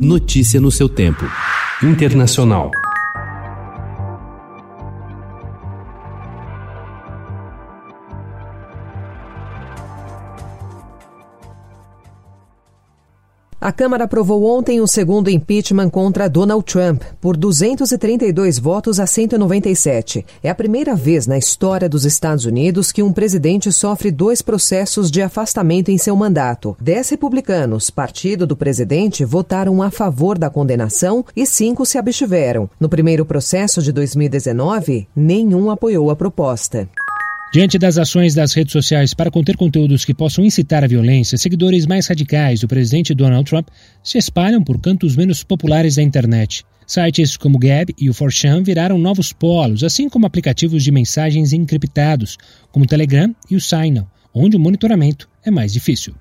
Notícia no seu tempo. Internacional. A Câmara aprovou ontem o segundo impeachment contra Donald Trump, por 232 votos a 197. É a primeira vez na história dos Estados Unidos que um presidente sofre dois processos de afastamento em seu mandato. Dez republicanos, partido do presidente, votaram a favor da condenação e cinco se abstiveram. No primeiro processo de 2019, nenhum apoiou a proposta. Diante das ações das redes sociais para conter conteúdos que possam incitar a violência, seguidores mais radicais do presidente Donald Trump se espalham por cantos menos populares da internet. Sites como Gab e o 4chan viraram novos polos, assim como aplicativos de mensagens encriptados, como o Telegram e o Signal, onde o monitoramento é mais difícil.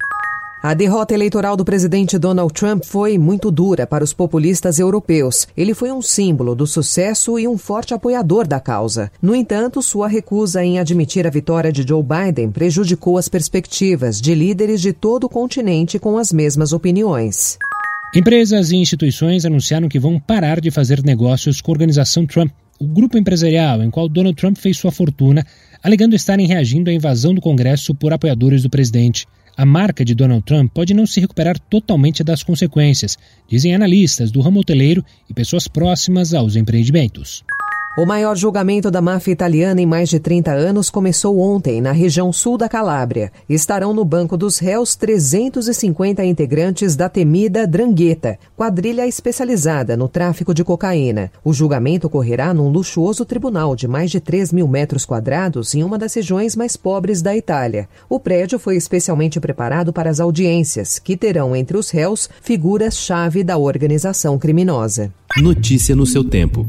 A derrota eleitoral do presidente Donald Trump foi muito dura para os populistas europeus. Ele foi um símbolo do sucesso e um forte apoiador da causa. No entanto, sua recusa em admitir a vitória de Joe Biden prejudicou as perspectivas de líderes de todo o continente com as mesmas opiniões. Empresas e instituições anunciaram que vão parar de fazer negócios com a organização Trump, o grupo empresarial em qual Donald Trump fez sua fortuna, alegando estarem reagindo à invasão do Congresso por apoiadores do presidente. A marca de Donald Trump pode não se recuperar totalmente das consequências, dizem analistas do ramo hoteleiro e pessoas próximas aos empreendimentos. O maior julgamento da máfia italiana em mais de 30 anos começou ontem na região sul da Calábria. Estarão no banco dos réus 350 integrantes da temida Drangheta, quadrilha especializada no tráfico de cocaína. O julgamento ocorrerá num luxuoso tribunal de mais de 3 mil metros quadrados em uma das regiões mais pobres da Itália. O prédio foi especialmente preparado para as audiências, que terão entre os réus figuras-chave da organização criminosa. Notícia no seu tempo.